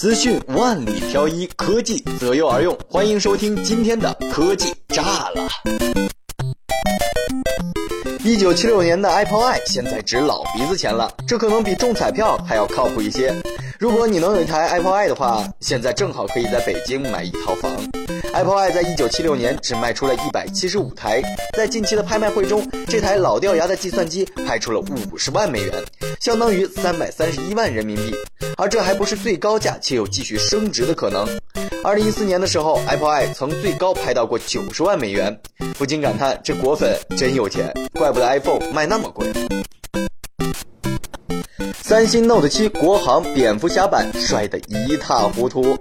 资讯万里挑一，科技择优而用。欢迎收听今天的科技炸了。一九七六年的 Apple i 现在值老鼻子钱了，这可能比中彩票还要靠谱一些。如果你能有一台 Apple i 的话，现在正好可以在北京买一套房。Apple i 在一九七六年只卖出了一百七十五台，在近期的拍卖会中，这台老掉牙的计算机拍出了五十万美元，相当于三百三十一万人民币。而这还不是最高价，且有继续升值的可能。二零一四年的时候，Apple i 曾最高拍到过九十万美元，不禁感叹这果粉真有钱，怪不得 iPhone 卖那么贵。三星 Note 七国行蝙蝠侠版帅得一塌糊涂。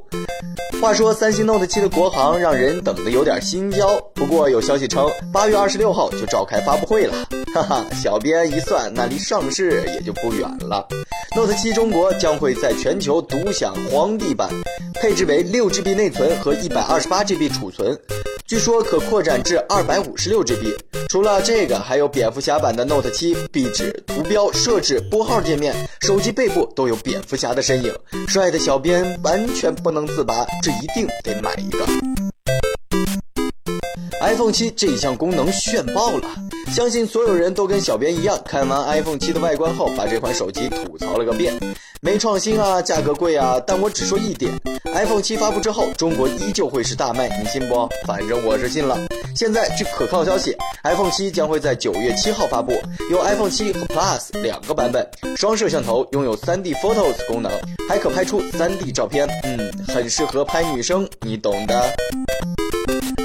话说三星 Note 7的国行让人等得有点心焦，不过有消息称八月二十六号就召开发布会了，哈哈，小编一算，那离上市也就不远了。Note 7中国将会在全球独享皇帝版，配置为六 GB 内存和一百二十八 GB 储存，据说可扩展至二百五十六 GB。除了这个，还有蝙蝠侠版的 Note 7壁纸、图标设置、拨号界面、手机背部都有蝙蝠侠的身影，帅的小编完全不能自拔。这一定得买一个。iPhone 七这一项功能炫爆了，相信所有人都跟小编一样，看完 iPhone 七的外观后，把这款手机吐槽了个遍。没创新啊，价格贵啊，但我只说一点：iPhone 七发布之后，中国依旧会是大卖，你信不？反正我是信了。现在据可靠消息，iPhone 七将会在九月七号发布，有 iPhone 七和 Plus 两个版本，双摄像头拥有 3D Photos 功能，还可拍出 3D 照片，嗯，很适合拍女生，你懂的。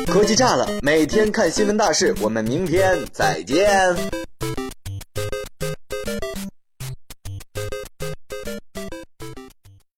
科技炸了，每天看新闻大事，我们明天再见。